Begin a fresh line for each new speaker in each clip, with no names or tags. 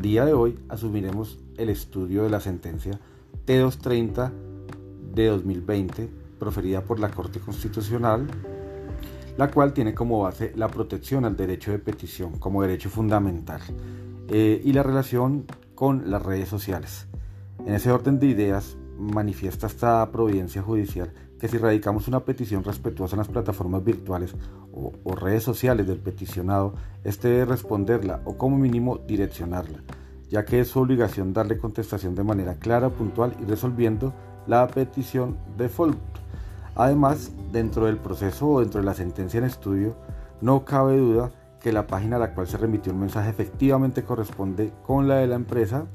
día de hoy asumiremos el estudio de la sentencia T230 de 2020 proferida por la Corte Constitucional, la cual tiene como base la protección al derecho de petición como derecho fundamental eh, y la relación con las redes sociales. En ese orden de ideas, manifiesta esta providencia judicial que si radicamos una petición respetuosa en las plataformas virtuales o, redes sociales del peticionado, este debe responderla o como mínimo direccionarla, ya que es su obligación darle contestación de manera clara, puntual y resolviendo la petición default. Además, dentro del proceso o dentro de la sentencia en estudio, no cabe duda que la página a la cual se remitió un mensaje efectivamente corresponde con la de la empresa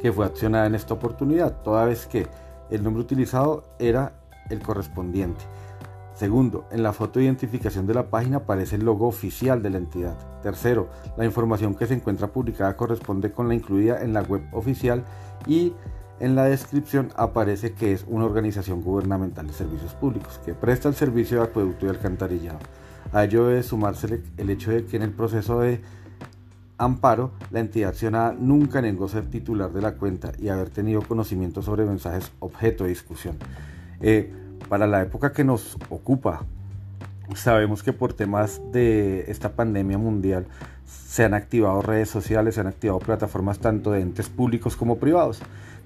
que fue accionada en esta oportunidad, toda vez que el nombre utilizado era el correspondiente. Segundo, en la foto de identificación de la página aparece el logo oficial de la entidad. Tercero, la información que se encuentra publicada corresponde con la incluida en la web oficial y en la descripción aparece que es una organización gubernamental de servicios públicos que presta el servicio de acueducto y alcantarillado. A ello debe sumarse el hecho de que en el proceso de amparo, la entidad accionada nunca negó ser titular de la cuenta y haber tenido conocimiento sobre mensajes objeto de discusión. Eh, para la época que nos ocupa, sabemos que por temas de esta pandemia mundial se han activado redes sociales, se han activado plataformas tanto de entes públicos como privados.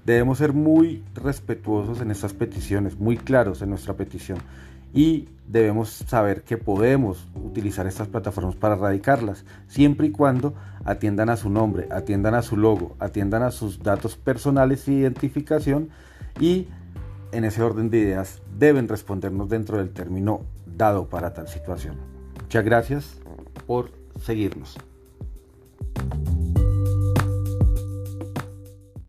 Debemos ser muy respetuosos en estas peticiones, muy claros en nuestra petición y debemos saber que podemos utilizar estas plataformas para erradicarlas, siempre y cuando atiendan a su nombre, atiendan a su logo, atiendan a sus datos personales de identificación y en ese orden de ideas deben respondernos dentro del término dado para tal situación. Muchas gracias por seguirnos.